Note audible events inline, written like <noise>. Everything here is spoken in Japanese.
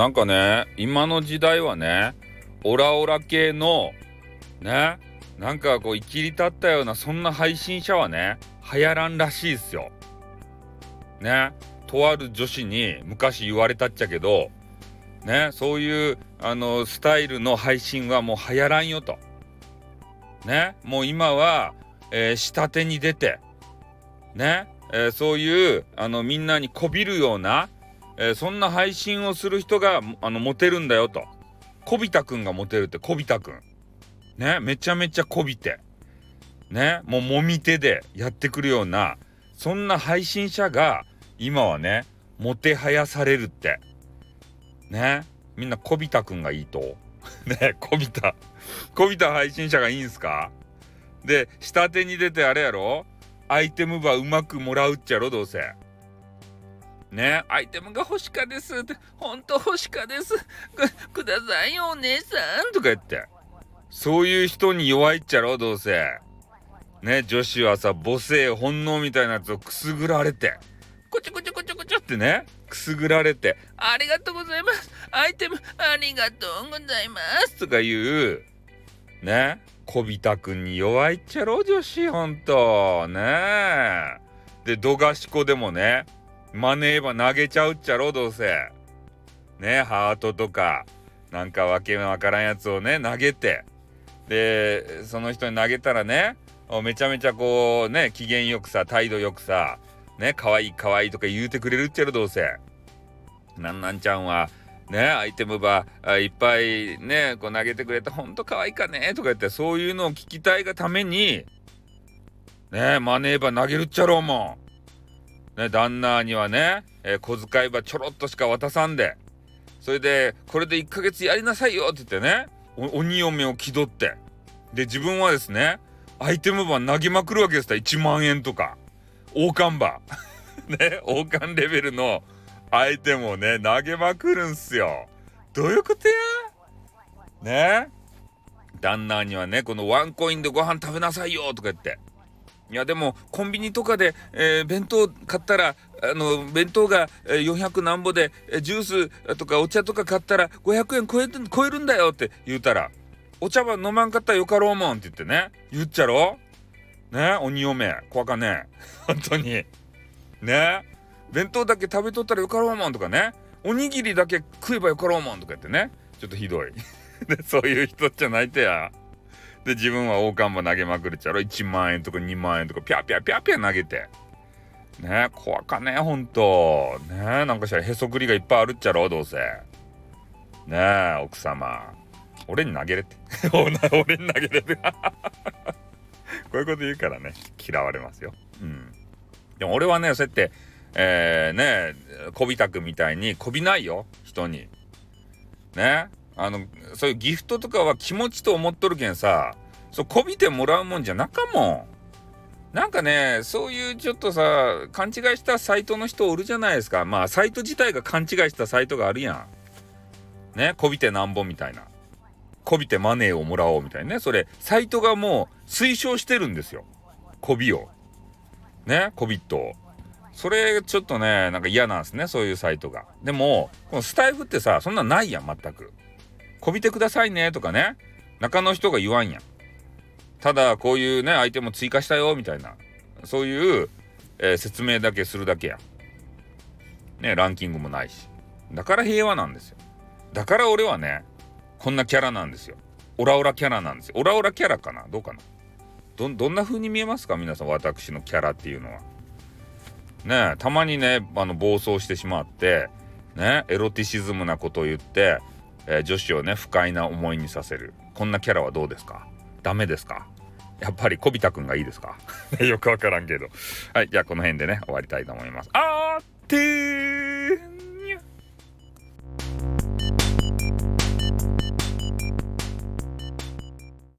なんかね今の時代はねオラオラ系のねなんかこう生きり立ったようなそんな配信者はね流行らんらしいっすよ。ねとある女子に昔言われたっちゃけどねそういうあのスタイルの配信はもう流行らんよと。ねもう今は、えー、下手に出てね、えー、そういうあのみんなにこびるような、えー、そんな配信をする人があのモテるんだよと。こびたくんがモテるってこびたくん。ねめちゃめちゃこびて。ねもうもみ手でやってくるようなそんな配信者が今はねもてはやされるってねみんなこびたくんがいいと <laughs> ねこびたこびた配信者がいいんすか？で下手に出てあれやろ？アイテムばうまくもらうっちゃろどうせねアイテムが欲しかです。ってほんと欲しかです。くださいよお姉さん。とか言って。そういう人に弱いっちゃろどうせ。ね女子はさ母性本能みたいなやつをくすぐられて。こちょこちょこちょこちょってね。くすぐられて。ありがとうございます。アイテムありがとうございます。とか言う。ね。こびたくんに弱いっちゃろ女子。ほんとね。でどがしこでもね。マネーば投げちゃうっちゃろどうせ。ねハートとかなんかわけわからんやつをね投げて。でその人に投げたらねめちゃめちゃこうね機嫌よくさ態度よくさね可愛い可愛いとか言うてくれるっちゃろどうせ。なんなんちゃんはねアイテムばいっぱいねこう投げてくれてほんと可愛いかねとか言ってそういうのを聞きたいがためにねマネーば投げるっちゃろうもん。ね旦那にはね、えー、小遣いばちょろっとしか渡さんで。それでこれで1ヶ月やりなさいよって言ってね鬼嫁を気取って。で自分はですねアイテム版投げまくるわけです1万円とか。王冠馬 <laughs> ね王冠レベルのアイテムをね投げまくるんすよ。どういうことや？ね？旦那にはねこのワンコインでご飯食べなさいよとか言って。いやでもコンビニとかで、えー、弁当買ったらあの弁当が400何ぼでジュースとかお茶とか買ったら500円超え超えるんだよって言うたらお茶碗飲まんかったらよかろうもんって言ってね。言っちゃろ？ね？鬼嫁。怖かね？本当に。ね？弁当だけ食べとったらよかろうもんとかね。おにぎりだけ食えばよかろうもんとか言ってね。ちょっとひどい。<laughs> そういう人じゃないとや。で自分は王冠も投げまくるちゃろ。1万円とか2万円とかピャピャピャピャ投げて。ねえ怖かねえほんとねえなんかしらへそくりがいっぱいあるっちゃろどうせ。ねえ奥様。俺に投げれって。<laughs> 俺に投げれって。<laughs> こういうこと言うからね嫌われますよ。うん。でも俺はねそうやってえー、ねえこびたくみたいにこびないよ人に。ね。あのそういうギフトとかは気持ちと思っとるけんさそうこびてもらうもんじゃなかもんなんかねそういうちょっとさ勘違いしたサイトの人おるじゃないですかまあサイト自体が勘違いしたサイトがあるやんねこびてなんぼみたいなこびてマネーをもらおうみたいなね。それ、サイトがもう推奨してるんですよ。こびを。ね、コビットを。それちょっとね、なんか嫌なんですね、そういうサイトが。でも、このスタイフってさ、そんなないやん、全く。こびてくださいね、とかね。中の人が言わんやん。ただ、こういうね、相手も追加したよ、みたいな。そういう、えー、説明だけするだけや。ね、ランキングもないし。だから平和なんですよ。だから俺はね、こんなキャラなんですよ。オラオラキャラなんですよ。オラオラキャラかな？どうかな？ど、どんな風に見えますか？皆さん、私のキャラっていうのは。ねたまにね、あの、暴走してしまって、ねエロティシズムなことを言って、え、女子をね、不快な思いにさせる。こんなキャラはどうですか？ダメですか？やっぱり、こびたくんがいいですか？<laughs> よくわからんけど。はい、じゃあこの辺でね、終わりたいと思います。あーってー